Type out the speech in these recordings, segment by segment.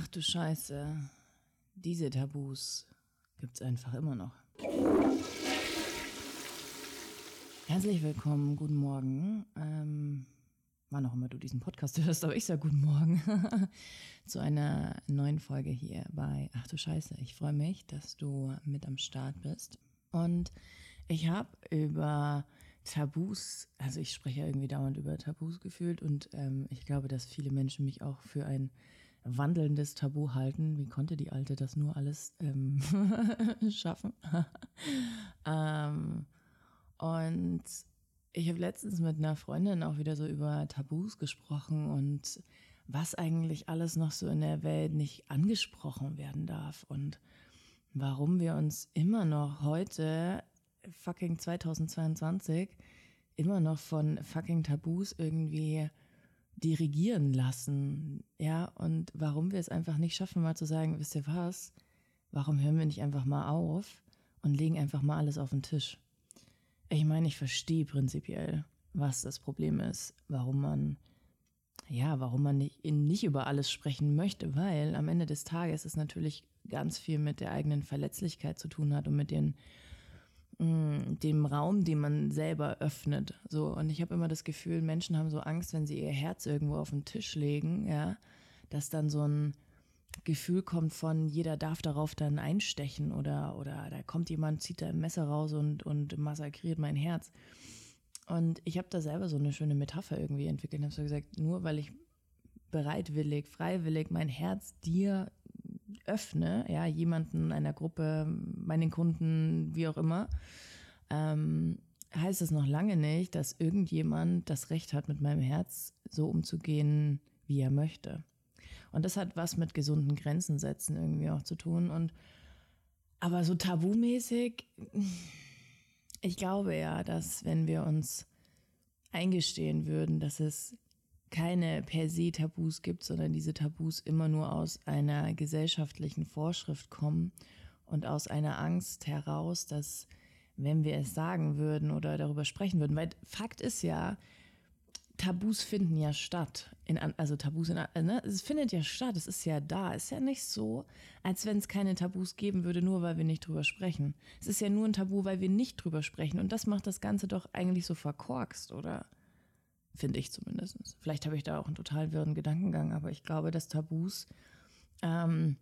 Ach du Scheiße. Diese Tabus gibt's einfach immer noch. Herzlich willkommen, guten Morgen. Ähm, wann auch immer du diesen Podcast hörst, aber ich sage guten Morgen zu einer neuen Folge hier bei Ach du Scheiße. Ich freue mich, dass du mit am Start bist. Und ich habe über Tabus, also ich spreche ja irgendwie dauernd über Tabus gefühlt und ähm, ich glaube, dass viele Menschen mich auch für ein wandelndes Tabu halten. Wie konnte die Alte das nur alles ähm, schaffen? ähm, und ich habe letztens mit einer Freundin auch wieder so über Tabus gesprochen und was eigentlich alles noch so in der Welt nicht angesprochen werden darf und warum wir uns immer noch heute, fucking 2022, immer noch von fucking Tabus irgendwie dirigieren lassen, ja, und warum wir es einfach nicht schaffen, mal zu sagen, wisst ihr was, warum hören wir nicht einfach mal auf und legen einfach mal alles auf den Tisch? Ich meine, ich verstehe prinzipiell, was das Problem ist, warum man, ja, warum man nicht, nicht über alles sprechen möchte, weil am Ende des Tages es natürlich ganz viel mit der eigenen Verletzlichkeit zu tun hat und mit den Dem Raum, den man selber öffnet. So und ich habe immer das Gefühl, Menschen haben so Angst, wenn sie ihr Herz irgendwo auf den Tisch legen, ja, dass dann so ein Gefühl kommt von jeder darf darauf dann einstechen oder oder da kommt jemand zieht da ein Messer raus und und massakriert mein Herz. Und ich habe da selber so eine schöne Metapher irgendwie entwickelt. Ich habe so gesagt, nur weil ich bereitwillig, freiwillig mein Herz dir öffne, ja, jemanden, einer Gruppe, meinen Kunden, wie auch immer, ähm, heißt es noch lange nicht, dass irgendjemand das Recht hat, mit meinem Herz so umzugehen, wie er möchte. Und das hat was mit gesunden Grenzen setzen irgendwie auch zu tun. Und aber so tabumäßig, ich glaube ja, dass wenn wir uns eingestehen würden, dass es keine per se Tabus gibt, sondern diese Tabus immer nur aus einer gesellschaftlichen Vorschrift kommen und aus einer Angst heraus, dass wenn wir es sagen würden oder darüber sprechen würden, weil Fakt ist ja, Tabus finden ja statt. In, also Tabus, in, ne? es findet ja statt, es ist ja da. Es ist ja nicht so, als wenn es keine Tabus geben würde, nur weil wir nicht drüber sprechen. Es ist ja nur ein Tabu, weil wir nicht drüber sprechen. Und das macht das Ganze doch eigentlich so verkorkst, oder? Finde ich zumindest. Vielleicht habe ich da auch einen total wirren Gedankengang, aber ich glaube, dass Tabus ähm,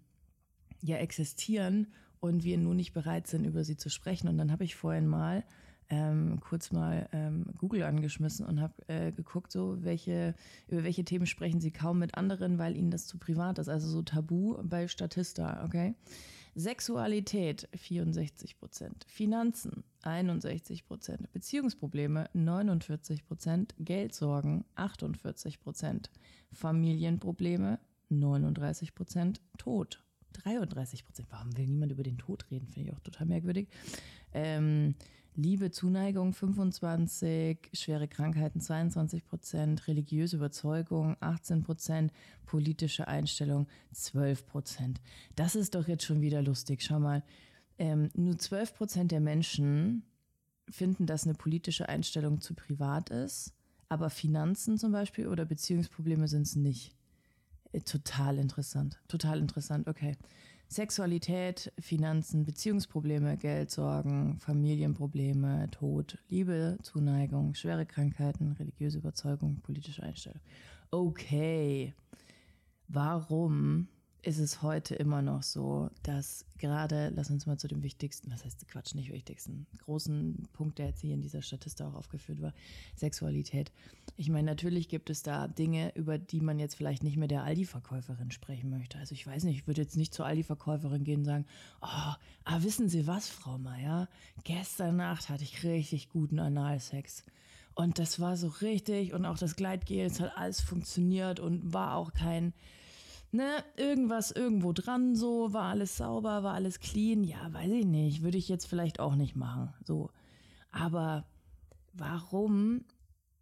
ja existieren und wir nur nicht bereit sind, über sie zu sprechen. Und dann habe ich vorhin mal ähm, kurz mal ähm, Google angeschmissen und habe äh, geguckt, so welche über welche Themen sprechen sie kaum mit anderen, weil ihnen das zu privat ist. Also so Tabu bei Statista, okay? Sexualität 64 Prozent, Finanzen 61 Prozent, Beziehungsprobleme 49 Prozent, Geldsorgen 48 Prozent, Familienprobleme 39 Prozent, Tod 33 Prozent. Warum will niemand über den Tod reden? Finde ich auch total merkwürdig. Ähm, Liebe, Zuneigung 25, schwere Krankheiten 22 Prozent, religiöse Überzeugung 18 Prozent, politische Einstellung 12 Prozent. Das ist doch jetzt schon wieder lustig. Schau mal, ähm, nur 12 Prozent der Menschen finden, dass eine politische Einstellung zu privat ist, aber Finanzen zum Beispiel oder Beziehungsprobleme sind es nicht. Äh, total interessant, total interessant. Okay. Sexualität, Finanzen, Beziehungsprobleme, Geldsorgen, Familienprobleme, Tod, Liebe, Zuneigung, schwere Krankheiten, religiöse Überzeugung, politische Einstellung. Okay. Warum ist es heute immer noch so, dass gerade, lass uns mal zu dem wichtigsten, was heißt Quatsch, nicht wichtigsten, großen Punkt, der jetzt hier in dieser Statiste auch aufgeführt war, Sexualität. Ich meine, natürlich gibt es da Dinge, über die man jetzt vielleicht nicht mit der Aldi-Verkäuferin sprechen möchte. Also ich weiß nicht, ich würde jetzt nicht zur Aldi-Verkäuferin gehen und sagen, oh, ah, wissen Sie was, Frau Meier? Gestern Nacht hatte ich richtig guten Analsex. Und das war so richtig und auch das Gleitgel, es hat alles funktioniert und war auch kein, ne, irgendwas irgendwo dran, so, war alles sauber, war alles clean, ja, weiß ich nicht, würde ich jetzt vielleicht auch nicht machen, so. Aber warum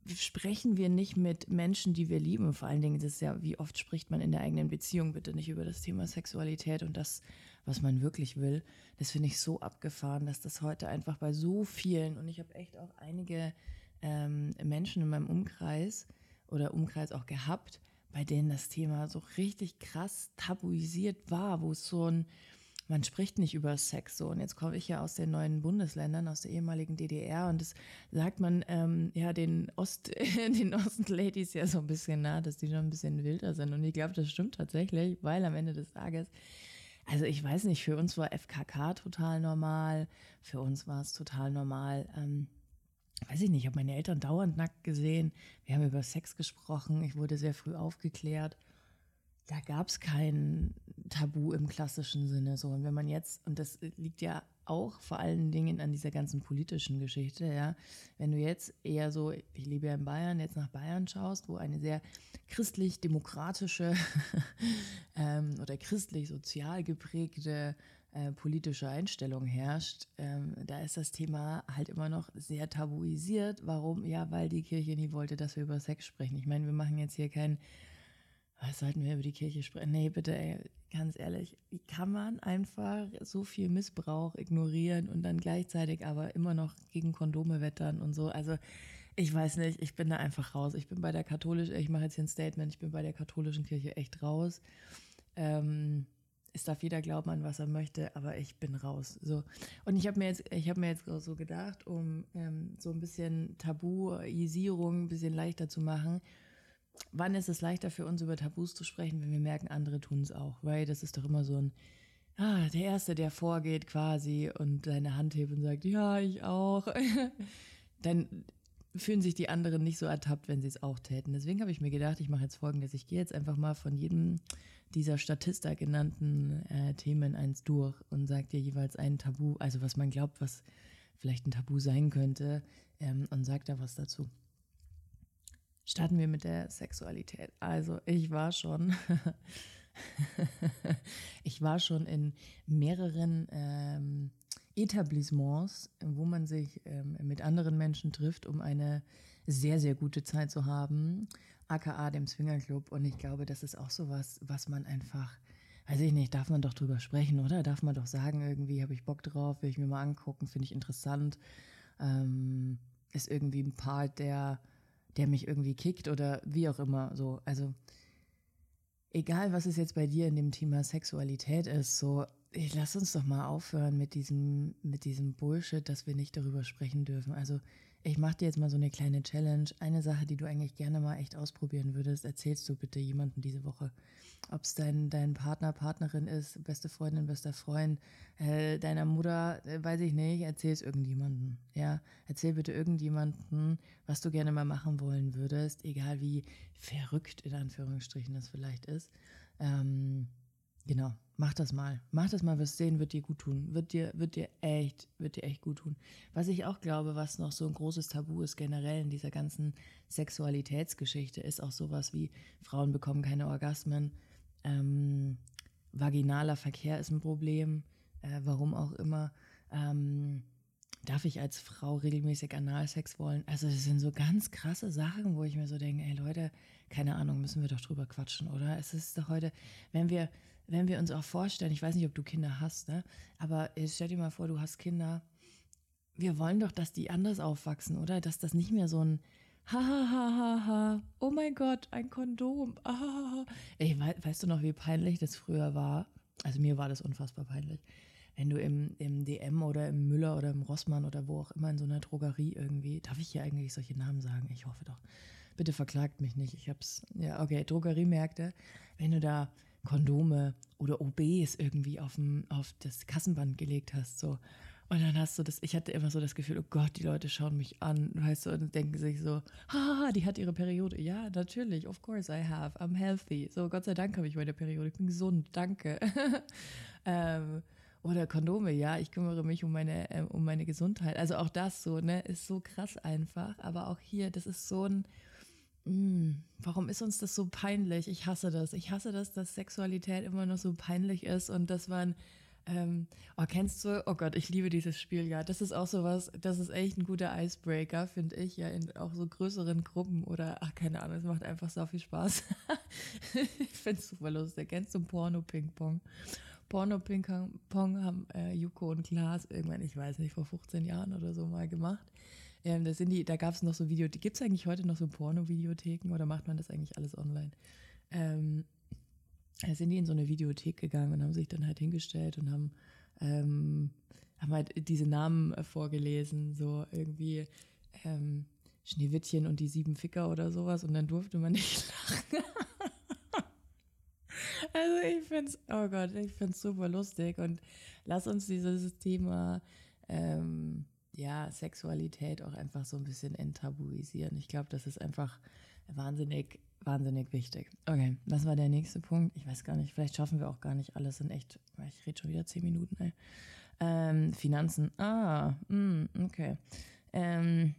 sprechen wir nicht mit Menschen, die wir lieben? Vor allen Dingen, das ist ja, wie oft spricht man in der eigenen Beziehung bitte nicht über das Thema Sexualität und das, was man wirklich will. Das finde ich so abgefahren, dass das heute einfach bei so vielen, und ich habe echt auch einige ähm, Menschen in meinem Umkreis oder Umkreis auch gehabt, bei denen das Thema so richtig krass tabuisiert war, wo es so ein, man spricht nicht über Sex so. Und jetzt komme ich ja aus den neuen Bundesländern, aus der ehemaligen DDR und das sagt man ähm, ja den Ost, den Ostladies ja so ein bisschen nah, dass die schon ein bisschen wilder sind. Und ich glaube, das stimmt tatsächlich, weil am Ende des Tages also ich weiß nicht, für uns war FKK total normal, für uns war es total normal. Ähm, weiß ich nicht, ich habe meine Eltern dauernd nackt gesehen. Wir haben über Sex gesprochen. Ich wurde sehr früh aufgeklärt. Da gab es kein Tabu im klassischen Sinne. So. Und wenn man jetzt, und das liegt ja auch vor allen Dingen an dieser ganzen politischen Geschichte, ja, wenn du jetzt eher so, ich lebe ja in Bayern, jetzt nach Bayern schaust, wo eine sehr christlich-demokratische ähm, oder christlich-sozial geprägte äh, politische Einstellung herrscht, ähm, da ist das Thema halt immer noch sehr tabuisiert. Warum? Ja, weil die Kirche nie wollte, dass wir über Sex sprechen. Ich meine, wir machen jetzt hier kein, was sollten wir über die Kirche sprechen? Nee, bitte, ey, ganz ehrlich, wie kann man einfach so viel Missbrauch ignorieren und dann gleichzeitig aber immer noch gegen Kondome wettern und so? Also, ich weiß nicht, ich bin da einfach raus. Ich bin bei der katholischen, ich mache jetzt hier ein Statement, ich bin bei der katholischen Kirche echt raus. Ähm, es darf jeder glauben an was er möchte, aber ich bin raus. So und ich habe mir jetzt, ich habe mir jetzt so gedacht, um ähm, so ein bisschen Tabuisierung ein bisschen leichter zu machen. Wann ist es leichter für uns über Tabus zu sprechen, wenn wir merken, andere tun es auch, weil das ist doch immer so ein ah, der erste, der vorgeht quasi und seine Hand hebt und sagt, ja, ich auch. Dann fühlen sich die anderen nicht so ertappt, wenn sie es auch täten. Deswegen habe ich mir gedacht, ich mache jetzt folgendes, ich gehe jetzt einfach mal von jedem dieser Statista genannten äh, Themen eins durch und sagt dir jeweils ein Tabu, also was man glaubt, was vielleicht ein Tabu sein könnte, ähm, und sagt da was dazu. Starten wir mit der Sexualität. Also ich war schon, ich war schon in mehreren ähm, Etablissements, wo man sich ähm, mit anderen Menschen trifft, um eine sehr, sehr gute Zeit zu haben aka dem Swingerclub. Und ich glaube, das ist auch so was, was man einfach, weiß ich nicht, darf man doch drüber sprechen, oder? Darf man doch sagen, irgendwie habe ich Bock drauf, will ich mir mal angucken, finde ich interessant. Ähm, ist irgendwie ein Part, der, der mich irgendwie kickt oder wie auch immer so. Also egal, was es jetzt bei dir in dem Thema Sexualität ist, so ich lass uns doch mal aufhören mit diesem, mit diesem Bullshit, dass wir nicht darüber sprechen dürfen. Also ich mache dir jetzt mal so eine kleine Challenge. Eine Sache, die du eigentlich gerne mal echt ausprobieren würdest, erzählst du bitte jemandem diese Woche. Ob es dein, dein Partner, Partnerin ist, beste Freundin, bester Freund, äh, deiner Mutter, äh, weiß ich nicht, erzähl es irgendjemandem. Ja, erzähl bitte irgendjemandem, was du gerne mal machen wollen würdest, egal wie verrückt in Anführungsstrichen das vielleicht ist. Ähm, genau, Mach das mal. Mach das mal, wirst sehen, wird dir gut tun. Wird dir, wird dir echt, wird dir echt gut tun. Was ich auch glaube, was noch so ein großes Tabu ist generell in dieser ganzen Sexualitätsgeschichte, ist auch sowas wie Frauen bekommen keine Orgasmen. Ähm, vaginaler Verkehr ist ein Problem. Äh, warum auch immer. Ähm, darf ich als Frau regelmäßig Analsex wollen? Also das sind so ganz krasse Sachen, wo ich mir so denke, ey Leute, keine Ahnung, müssen wir doch drüber quatschen, oder? Es ist doch heute, wenn wir wenn wir uns auch vorstellen, ich weiß nicht, ob du Kinder hast, ne? aber stell dir mal vor, du hast Kinder. Wir wollen doch, dass die anders aufwachsen, oder? Dass das nicht mehr so ein ha ha ha ha ha, oh mein Gott, ein Kondom. Ah. Ich weiß, weißt du noch, wie peinlich das früher war? Also mir war das unfassbar peinlich. Wenn du im, im DM oder im Müller oder im Rossmann oder wo auch immer in so einer Drogerie irgendwie, darf ich hier eigentlich solche Namen sagen? Ich hoffe doch. Bitte verklagt mich nicht. Ich hab's, ja, okay, Drogeriemärkte. Wenn du da Kondome oder OBs irgendwie auf, dem, auf das Kassenband gelegt hast. So. Und dann hast du das, ich hatte immer so das Gefühl, oh Gott, die Leute schauen mich an, weißt du, und denken sich so, haha, die hat ihre Periode. Ja, natürlich, of course I have, I'm healthy. So, Gott sei Dank habe ich meine Periode, ich bin gesund, danke. ähm, oder Kondome, ja, ich kümmere mich um meine, äh, um meine Gesundheit. Also auch das so, ne, ist so krass einfach. Aber auch hier, das ist so ein, warum ist uns das so peinlich? Ich hasse das. Ich hasse das, dass Sexualität immer noch so peinlich ist und dass man, ähm, oh, kennst du, oh Gott, ich liebe dieses Spiel, ja. Das ist auch sowas, das ist echt ein guter Icebreaker, finde ich, ja, in auch so größeren Gruppen oder, ach, keine Ahnung, es macht einfach so viel Spaß. ich finde es super lustig. Kennst du Porno-Ping-Pong? Porno-Ping-Pong haben äh, Juko und Klaas irgendwann, ich weiß nicht, vor 15 Jahren oder so mal gemacht. Ähm, das sind die, da gab es noch so Video, gibt es eigentlich heute noch so Porno-Videotheken oder macht man das eigentlich alles online? ähm, sind die in so eine Videothek gegangen und haben sich dann halt hingestellt und haben, ähm, haben halt diese Namen vorgelesen, so irgendwie ähm, Schneewittchen und die sieben Ficker oder sowas und dann durfte man nicht lachen. also ich finde es, oh Gott, ich finde es super lustig und lass uns dieses Thema ähm, ja, Sexualität auch einfach so ein bisschen enttabuisieren. Ich glaube, das ist einfach wahnsinnig, wahnsinnig wichtig. Okay, was war der nächste Punkt? Ich weiß gar nicht, vielleicht schaffen wir auch gar nicht alles in echt, ich rede schon wieder zehn Minuten, ey. Ähm, Finanzen. Ah, mh, hm, okay. Ähm,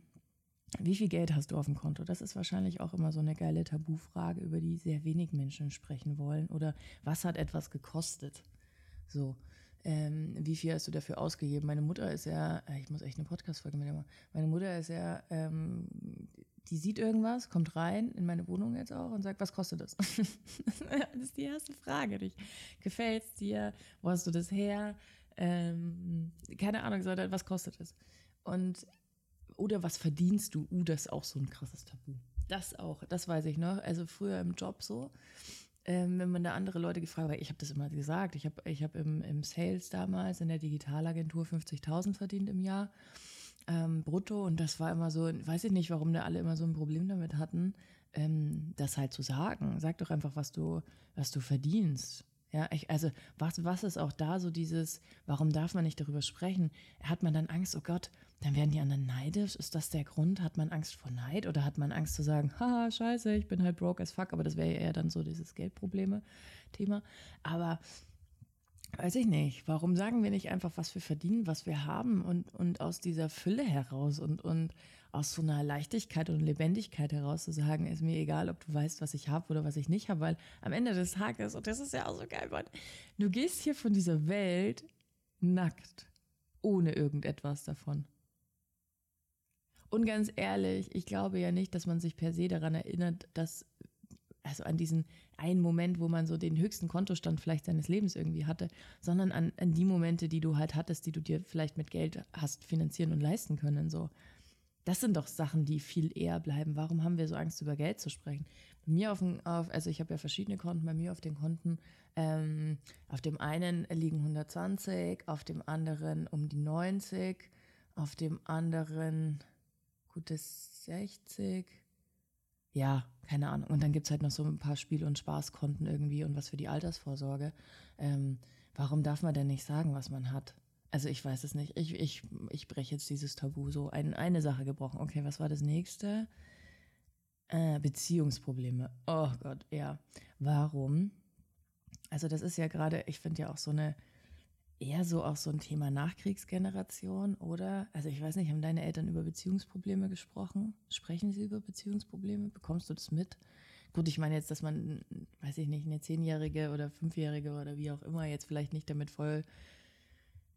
wie viel Geld hast du auf dem Konto? Das ist wahrscheinlich auch immer so eine geile Tabufrage, über die sehr wenig Menschen sprechen wollen. Oder was hat etwas gekostet? So, ähm, wie viel hast du dafür ausgegeben? Meine Mutter ist ja, äh, ich muss echt eine Podcast-Folge machen. Meine Mutter ist ja, ähm, die sieht irgendwas, kommt rein in meine Wohnung jetzt auch und sagt, was kostet das? das ist die erste Frage. Gefällt es dir? Wo hast du das her? Ähm, keine Ahnung, sondern was kostet es? Und oder was verdienst du? Uh, das ist auch so ein krasses Tabu. Das auch, das weiß ich noch. Also früher im Job so, ähm, wenn man da andere Leute gefragt hat, ich habe das immer gesagt, ich habe ich hab im, im Sales damals in der Digitalagentur 50.000 verdient im Jahr ähm, brutto und das war immer so, weiß ich nicht, warum da alle immer so ein Problem damit hatten, ähm, das halt zu sagen. Sag doch einfach, was du, was du verdienst. Ja, ich, also was, was ist auch da so dieses, warum darf man nicht darüber sprechen? Hat man dann Angst, oh Gott, dann werden die anderen neidisch? Ist das der Grund? Hat man Angst vor Neid oder hat man Angst zu sagen, haha, scheiße, ich bin halt broke as fuck, aber das wäre ja eher dann so dieses Geldprobleme-Thema. Aber weiß ich nicht, warum sagen wir nicht einfach, was wir verdienen, was wir haben und, und aus dieser Fülle heraus und, und aus so einer Leichtigkeit und Lebendigkeit heraus zu sagen, ist mir egal, ob du weißt, was ich habe oder was ich nicht habe, weil am Ende des Tages, und das ist ja auch so geil, Mann, du gehst hier von dieser Welt nackt, ohne irgendetwas davon. Und ganz ehrlich, ich glaube ja nicht, dass man sich per se daran erinnert, dass, also an diesen einen Moment, wo man so den höchsten Kontostand vielleicht seines Lebens irgendwie hatte, sondern an, an die Momente, die du halt hattest, die du dir vielleicht mit Geld hast finanzieren und leisten können. So. Das sind doch Sachen, die viel eher bleiben. Warum haben wir so Angst, über Geld zu sprechen? Bei mir auf, auf also ich habe ja verschiedene Konten, bei mir auf den Konten, ähm, auf dem einen liegen 120, auf dem anderen um die 90, auf dem anderen gutes 60. Ja, keine Ahnung. Und dann gibt es halt noch so ein paar Spiel- und Spaßkonten irgendwie und was für die Altersvorsorge. Ähm, warum darf man denn nicht sagen, was man hat? Also ich weiß es nicht. Ich, ich, ich breche jetzt dieses Tabu so. Ein, eine Sache gebrochen. Okay, was war das nächste? Äh, Beziehungsprobleme. Oh Gott, ja. Warum? Also das ist ja gerade, ich finde ja auch so eine eher so auch so ein Thema Nachkriegsgeneration, oder? Also ich weiß nicht, haben deine Eltern über Beziehungsprobleme gesprochen? Sprechen sie über Beziehungsprobleme? Bekommst du das mit? Gut, ich meine jetzt, dass man, weiß ich nicht, eine Zehnjährige oder Fünfjährige oder wie auch immer jetzt vielleicht nicht damit voll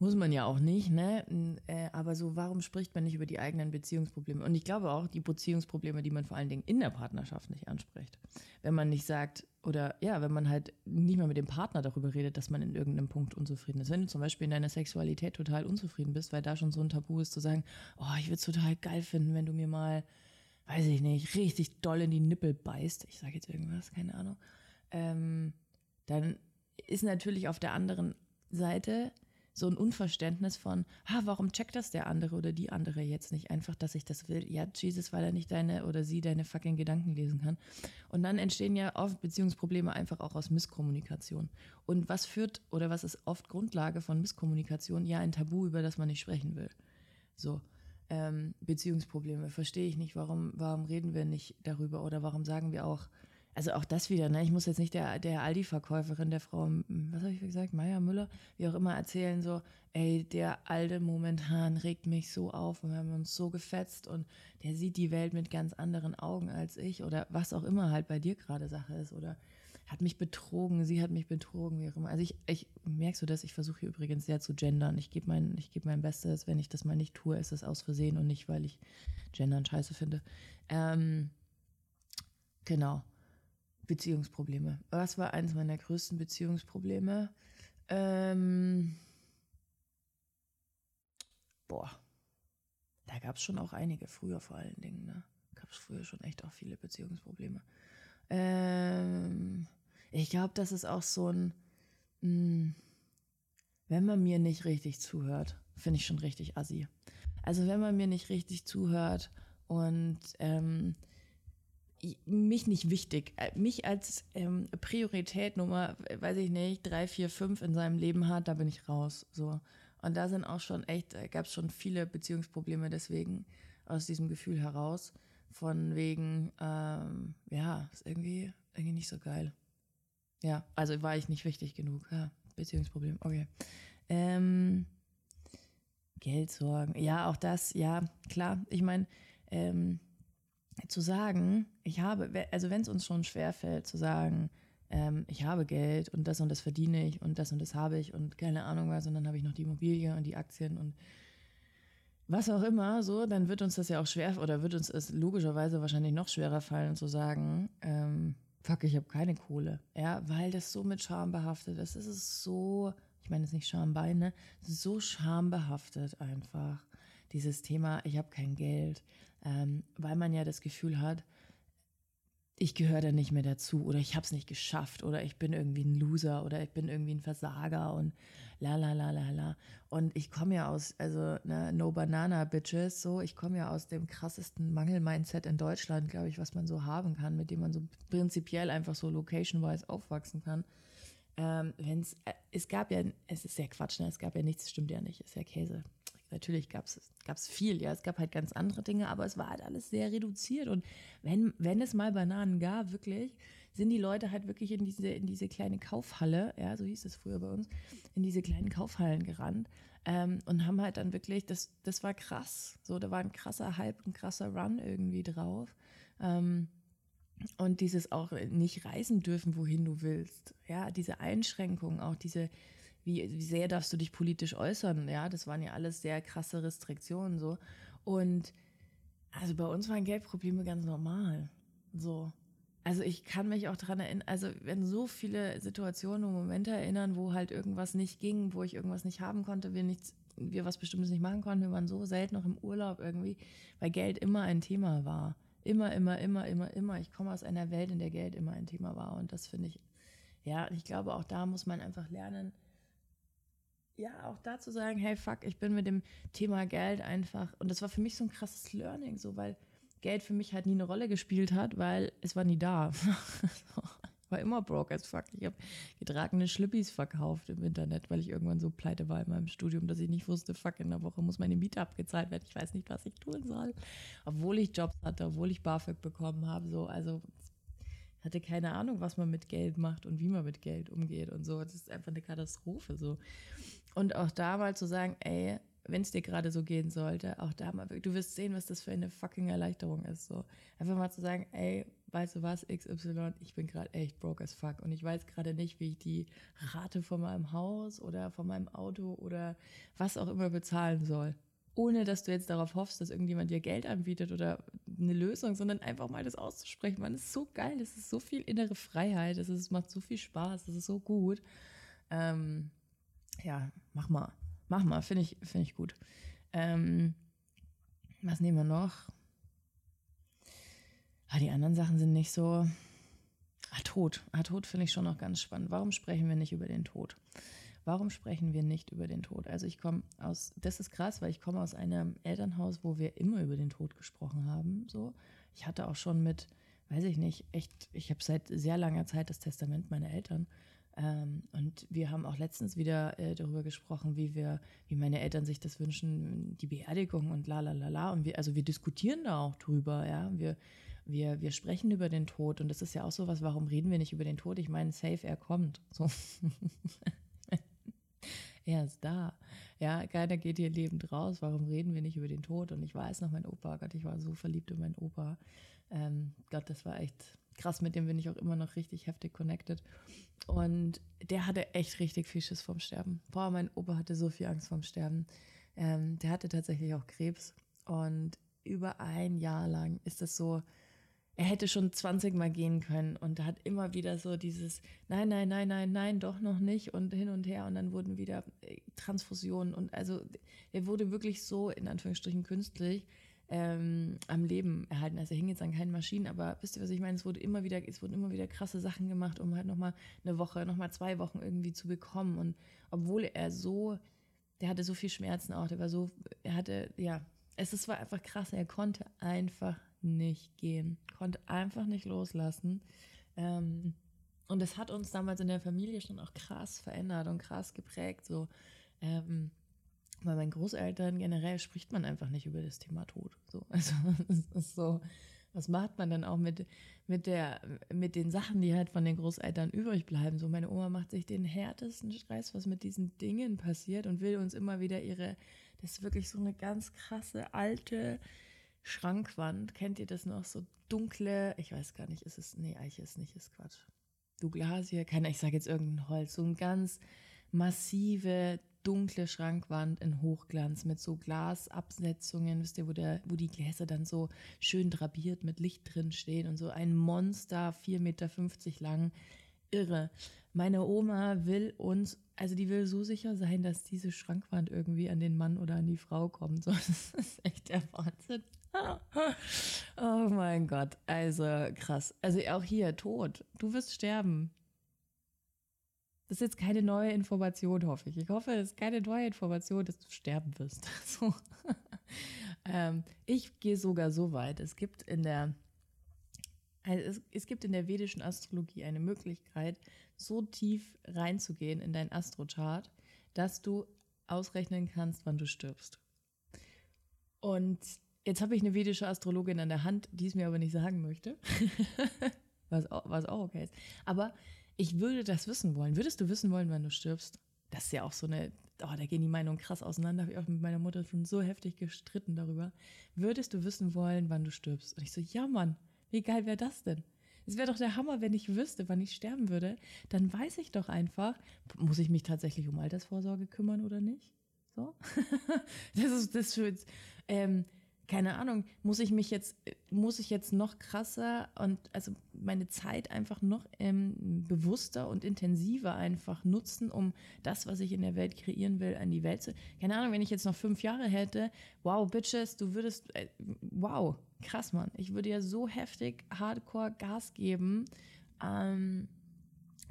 muss man ja auch nicht, ne? Äh, aber so, warum spricht man nicht über die eigenen Beziehungsprobleme? Und ich glaube auch, die Beziehungsprobleme, die man vor allen Dingen in der Partnerschaft nicht anspricht. Wenn man nicht sagt, oder ja, wenn man halt nicht mal mit dem Partner darüber redet, dass man in irgendeinem Punkt unzufrieden ist. Wenn du zum Beispiel in deiner Sexualität total unzufrieden bist, weil da schon so ein Tabu ist, zu sagen, oh, ich würde es total geil finden, wenn du mir mal, weiß ich nicht, richtig doll in die Nippel beißt. Ich sage jetzt irgendwas, keine Ahnung. Ähm, dann ist natürlich auf der anderen Seite so ein Unverständnis von, ah, warum checkt das der andere oder die andere jetzt nicht einfach, dass ich das will? Ja, Jesus, weil er nicht deine oder sie deine fucking Gedanken lesen kann. Und dann entstehen ja oft Beziehungsprobleme einfach auch aus Misskommunikation. Und was führt oder was ist oft Grundlage von Misskommunikation? Ja, ein Tabu, über das man nicht sprechen will. So. Ähm, Beziehungsprobleme. Verstehe ich nicht, warum, warum reden wir nicht darüber oder warum sagen wir auch, also auch das wieder, ne? Ich muss jetzt nicht der, der Aldi-Verkäuferin, der Frau, was habe ich gesagt, Meier, Müller, wie auch immer, erzählen, so, ey, der Alte momentan regt mich so auf und wir haben uns so gefetzt und der sieht die Welt mit ganz anderen Augen als ich oder was auch immer halt bei dir gerade Sache ist oder hat mich betrogen, sie hat mich betrogen, wie auch immer. Also ich, ich merkst du das, ich versuche hier übrigens sehr zu gendern. Ich gebe mein, ich gebe mein Bestes, wenn ich das mal nicht tue, ist es aus Versehen und nicht, weil ich gendern scheiße finde. Ähm, genau. Beziehungsprobleme. Was war eines meiner größten Beziehungsprobleme? Ähm, boah, da gab es schon auch einige, früher vor allen Dingen. Ne? Gab es früher schon echt auch viele Beziehungsprobleme. Ähm, ich glaube, das ist auch so ein, mh, hm, wenn man mir nicht richtig zuhört, finde ich schon richtig assi. Also wenn man mir nicht richtig zuhört und ähm, mich nicht wichtig, äh, mich als ähm, Priorität Nummer, weiß ich nicht, drei, vier, fünf in seinem Leben hat, da bin ich raus. So. Und da sind auch schon echt, gab es schon viele Beziehungsprobleme deswegen aus diesem Gefühl heraus. Von wegen, ähm, ja, ist irgendwie, irgendwie nicht so geil. Ja, also war ich nicht wichtig genug. Ja, Beziehungsproblem, okay. Ähm, Geldsorgen, ja, auch das, ja, klar. Ich meine, ähm, zu sagen, ich habe, also wenn es uns schon schwerfällt, zu sagen, ähm, ich habe Geld und das und das verdiene ich und das und das habe ich und keine Ahnung was und dann habe ich noch die Immobilie und die Aktien und was auch immer, so, dann wird uns das ja auch schwer oder wird uns es logischerweise wahrscheinlich noch schwerer fallen zu sagen, ähm, fuck, ich habe keine Kohle. Ja, weil das so mit Scham behaftet ist. Es ist so, ich meine, es ist nicht Schambein, ne? Es ist so schambehaftet einfach. Dieses Thema, ich habe kein Geld. Ähm, weil man ja das Gefühl hat, ich gehöre da nicht mehr dazu oder ich habe es nicht geschafft oder ich bin irgendwie ein Loser oder ich bin irgendwie ein Versager und la la la la la. Und ich komme ja aus, also ne, no banana bitches, so, ich komme ja aus dem krassesten Mangel-Mindset in Deutschland, glaube ich, was man so haben kann, mit dem man so prinzipiell einfach so location-wise aufwachsen kann. Ähm, wenn's, äh, es gab ja, es ist ja Quatsch, ne? es gab ja nichts, stimmt ja nicht, ist ja Käse natürlich gab es viel, ja, es gab halt ganz andere Dinge, aber es war halt alles sehr reduziert. Und wenn, wenn es mal Bananen gab, wirklich, sind die Leute halt wirklich in diese, in diese kleine Kaufhalle, ja, so hieß es früher bei uns, in diese kleinen Kaufhallen gerannt ähm, und haben halt dann wirklich, das, das war krass. So, da war ein krasser Hype, ein krasser Run irgendwie drauf. Ähm, und dieses auch nicht reisen dürfen, wohin du willst. Ja, diese Einschränkungen, auch diese, wie, wie sehr darfst du dich politisch äußern? Ja, das waren ja alles sehr krasse Restriktionen so. Und also bei uns waren Geldprobleme ganz normal. So. Also ich kann mich auch daran erinnern, also wenn so viele Situationen und Momente erinnern, wo halt irgendwas nicht ging, wo ich irgendwas nicht haben konnte, wir nichts, wir was Bestimmtes nicht machen konnten, wir waren so selten noch im Urlaub irgendwie, weil Geld immer ein Thema war. Immer, immer, immer, immer, immer. Ich komme aus einer Welt, in der Geld immer ein Thema war. Und das finde ich, ja, ich glaube, auch da muss man einfach lernen, ja, auch da zu sagen, hey, fuck, ich bin mit dem Thema Geld einfach, und das war für mich so ein krasses Learning, so, weil Geld für mich halt nie eine Rolle gespielt hat, weil es war nie da. war immer broke as fuck. Ich habe getragene Schlippis verkauft im Internet, weil ich irgendwann so pleite war in meinem Studium, dass ich nicht wusste, fuck, in der Woche muss meine Miete abgezahlt werden. Ich weiß nicht, was ich tun soll. Obwohl ich Jobs hatte, obwohl ich BAföG bekommen habe, so, also hatte keine Ahnung, was man mit Geld macht und wie man mit Geld umgeht und so. Das ist einfach eine Katastrophe so. Und auch da mal zu sagen, ey, wenn es dir gerade so gehen sollte, auch da mal, du wirst sehen, was das für eine fucking Erleichterung ist. So. Einfach mal zu sagen, ey, weißt du was, XY, ich bin gerade echt broke as fuck und ich weiß gerade nicht, wie ich die Rate von meinem Haus oder von meinem Auto oder was auch immer bezahlen soll. Ohne dass du jetzt darauf hoffst, dass irgendjemand dir Geld anbietet oder eine Lösung, sondern einfach mal das auszusprechen. Man, ist so geil, das ist so viel innere Freiheit, es macht so viel Spaß, das ist so gut. Ähm, ja, mach mal. Mach mal, finde ich, find ich gut. Ähm, was nehmen wir noch? Ah, die anderen Sachen sind nicht so. Ah, Tod. Ah, Tod finde ich schon noch ganz spannend. Warum sprechen wir nicht über den Tod? Warum sprechen wir nicht über den Tod? Also ich komme aus, das ist krass, weil ich komme aus einem Elternhaus, wo wir immer über den Tod gesprochen haben. So, ich hatte auch schon mit, weiß ich nicht, echt, ich habe seit sehr langer Zeit das Testament meiner Eltern ähm, und wir haben auch letztens wieder äh, darüber gesprochen, wie wir, wie meine Eltern sich das wünschen, die Beerdigung und la la la la. Und wir, also wir diskutieren da auch drüber, ja. Wir, wir, wir sprechen über den Tod und das ist ja auch so was, warum reden wir nicht über den Tod? Ich meine, safe, er kommt. So. er ist da. Ja, keiner geht hier lebend raus. Warum reden wir nicht über den Tod? Und ich weiß noch, mein Opa, Gott, ich war so verliebt in meinen Opa. Ähm, Gott, das war echt krass, mit dem bin ich auch immer noch richtig heftig connected. Und der hatte echt richtig viel Schiss vorm Sterben. Boah, mein Opa hatte so viel Angst vorm Sterben. Ähm, der hatte tatsächlich auch Krebs. Und über ein Jahr lang ist das so, er hätte schon 20 Mal gehen können und hat immer wieder so dieses Nein, nein, nein, nein, nein, doch noch nicht und hin und her und dann wurden wieder äh, Transfusionen und also er wurde wirklich so in Anführungsstrichen künstlich ähm, am Leben erhalten. Also er hing jetzt an keinen Maschinen, aber wisst ihr, was ich meine? Es wurde immer wieder, es wurden immer wieder krasse Sachen gemacht, um halt nochmal eine Woche, nochmal zwei Wochen irgendwie zu bekommen. Und obwohl er so, der hatte so viel Schmerzen auch, der war so, er hatte, ja, es, es war einfach krass, er konnte einfach nicht gehen, konnte einfach nicht loslassen. Ähm, und das hat uns damals in der Familie schon auch krass verändert und krass geprägt. So, ähm, bei meinen Großeltern generell spricht man einfach nicht über das Thema Tod. So, also es ist so, was macht man dann auch mit, mit, der, mit den Sachen, die halt von den Großeltern übrig bleiben? So, meine Oma macht sich den härtesten Stress, was mit diesen Dingen passiert und will uns immer wieder ihre, das ist wirklich so eine ganz krasse alte Schrankwand. Kennt ihr das noch? So dunkle, ich weiß gar nicht, ist es, nee, Eiche ist nicht, ist Quatsch. Douglasie, keine, ich sage jetzt irgendein Holz, so ein ganz massive, dunkle Schrankwand in Hochglanz mit so Glasabsetzungen, wisst ihr, wo, der, wo die Gläser dann so schön drapiert mit Licht drin stehen und so ein Monster, 4,50 Meter lang. Irre. Meine Oma will uns, also die will so sicher sein, dass diese Schrankwand irgendwie an den Mann oder an die Frau kommt. So, das ist echt der Wahnsinn. Oh mein Gott, also krass. Also auch hier, Tod. Du wirst sterben. Das ist jetzt keine neue Information, hoffe ich. Ich hoffe, es ist keine neue Information, dass du sterben wirst. So. ähm, ich gehe sogar so weit. Es gibt in der also es, es, gibt in der vedischen Astrologie eine Möglichkeit, so tief reinzugehen in dein Astrochart, dass du ausrechnen kannst, wann du stirbst. Und jetzt habe ich eine vedische Astrologin an der Hand, die es mir aber nicht sagen möchte, was, auch, was auch okay ist. Aber ich würde das wissen wollen. Würdest du wissen wollen, wann du stirbst? Das ist ja auch so eine, oh, da gehen die Meinungen krass auseinander. Habe ich auch mit meiner Mutter schon so heftig gestritten darüber. Würdest du wissen wollen, wann du stirbst? Und ich so, ja, Mann, wie geil wäre das denn? Es wäre doch der Hammer, wenn ich wüsste, wann ich sterben würde. Dann weiß ich doch einfach, muss ich mich tatsächlich um Altersvorsorge kümmern oder nicht? So? das ist das für, ähm, keine Ahnung, muss ich mich jetzt, muss ich jetzt noch krasser und also meine Zeit einfach noch ähm, bewusster und intensiver einfach nutzen, um das, was ich in der Welt kreieren will, an die Welt zu. Keine Ahnung, wenn ich jetzt noch fünf Jahre hätte, wow, Bitches, du würdest, äh, wow, krass, Mann. Ich würde ja so heftig Hardcore Gas geben, ähm,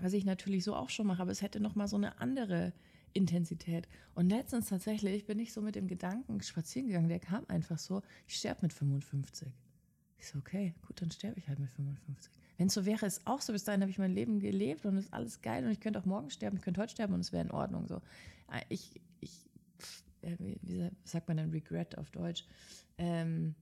was ich natürlich so auch schon mache, aber es hätte noch mal so eine andere Intensität. Und letztens tatsächlich bin ich so mit dem Gedanken spazieren gegangen, der kam einfach so, ich sterbe mit 55. Ich so, okay, gut, dann sterbe ich halt mit 55. Wenn es so wäre, ist auch so, bis dahin habe ich mein Leben gelebt und ist alles geil und ich könnte auch morgen sterben, ich könnte heute sterben und es wäre in Ordnung. So. Äh, ich, ich, äh, wie sagt man denn Regret auf Deutsch? Ähm,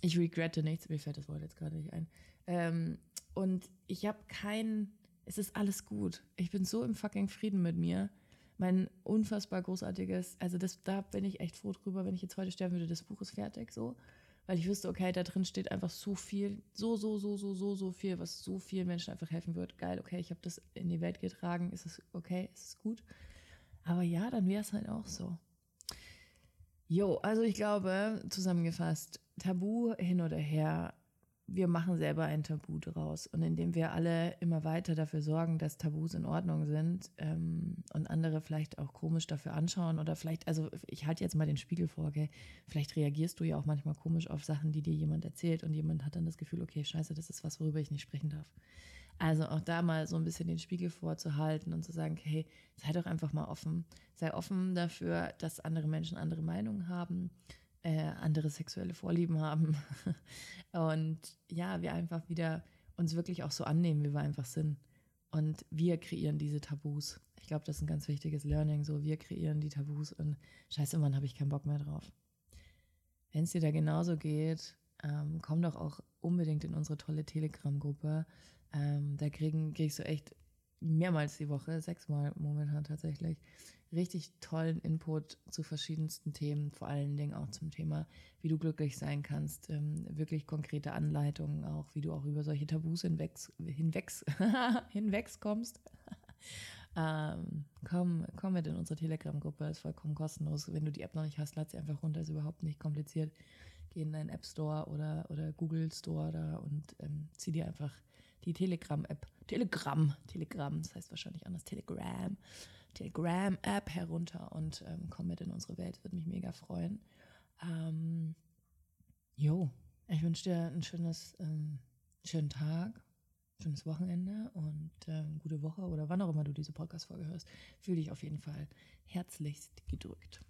ich regrette nichts, mir fällt das Wort jetzt gerade nicht ein. Ähm, und ich habe kein, es ist alles gut. Ich bin so im fucking Frieden mit mir mein unfassbar großartiges, also das, da bin ich echt froh drüber, wenn ich jetzt heute sterben würde, das Buch ist fertig so, weil ich wüsste, okay, da drin steht einfach so viel, so, so, so, so, so, so viel, was so vielen Menschen einfach helfen wird. Geil, okay, ich habe das in die Welt getragen, ist es okay, ist es gut. Aber ja, dann wäre es halt auch so. Jo, also ich glaube, zusammengefasst, Tabu hin oder her, wir machen selber ein Tabu draus. Und indem wir alle immer weiter dafür sorgen, dass Tabus in Ordnung sind ähm, und andere vielleicht auch komisch dafür anschauen oder vielleicht, also ich halte jetzt mal den Spiegel vor, okay, vielleicht reagierst du ja auch manchmal komisch auf Sachen, die dir jemand erzählt und jemand hat dann das Gefühl, okay, scheiße, das ist was, worüber ich nicht sprechen darf. Also auch da mal so ein bisschen den Spiegel vorzuhalten und zu sagen, hey, sei doch einfach mal offen. Sei offen dafür, dass andere Menschen andere Meinungen haben äh, andere sexuelle Vorlieben haben. Und ja, wir einfach wieder uns wirklich auch so annehmen, wie wir einfach sind. Und wir kreieren diese Tabus. Ich glaube, das ist ein ganz wichtiges Learning. So, wir kreieren die Tabus und scheiße, Mann, habe ich keinen Bock mehr drauf. Wenn es dir da genauso geht, ähm, komm doch auch unbedingt in unsere tolle Telegram-Gruppe. Ähm, da kriegen, kriegst du echt mehrmals die Woche, sechsmal momentan tatsächlich, richtig tollen Input zu verschiedensten Themen, vor allen Dingen auch zum Thema, wie du glücklich sein kannst, ähm, wirklich konkrete Anleitungen auch, wie du auch über solche Tabus hinwegs, hinwegs, hinwegs kommst. ähm, komm, komm mit in unsere Telegram-Gruppe, ist vollkommen kostenlos. Wenn du die App noch nicht hast, lad sie einfach runter, ist überhaupt nicht kompliziert. Geh in deinen App Store oder, oder Google Store da und ähm, zieh dir einfach die Telegram-App, Telegram, Telegram, das heißt wahrscheinlich anders, Telegram, Telegram-App herunter und ähm, komm mit in unsere Welt, würde mich mega freuen. Ähm, Jo, ich wünsche dir ein schönes, ähm, schönen Tag, schönes Wochenende und ähm, gute Woche oder wann auch immer du diese Podcast-Folge hörst. Fühle dich auf jeden Fall herzlichst gedrückt.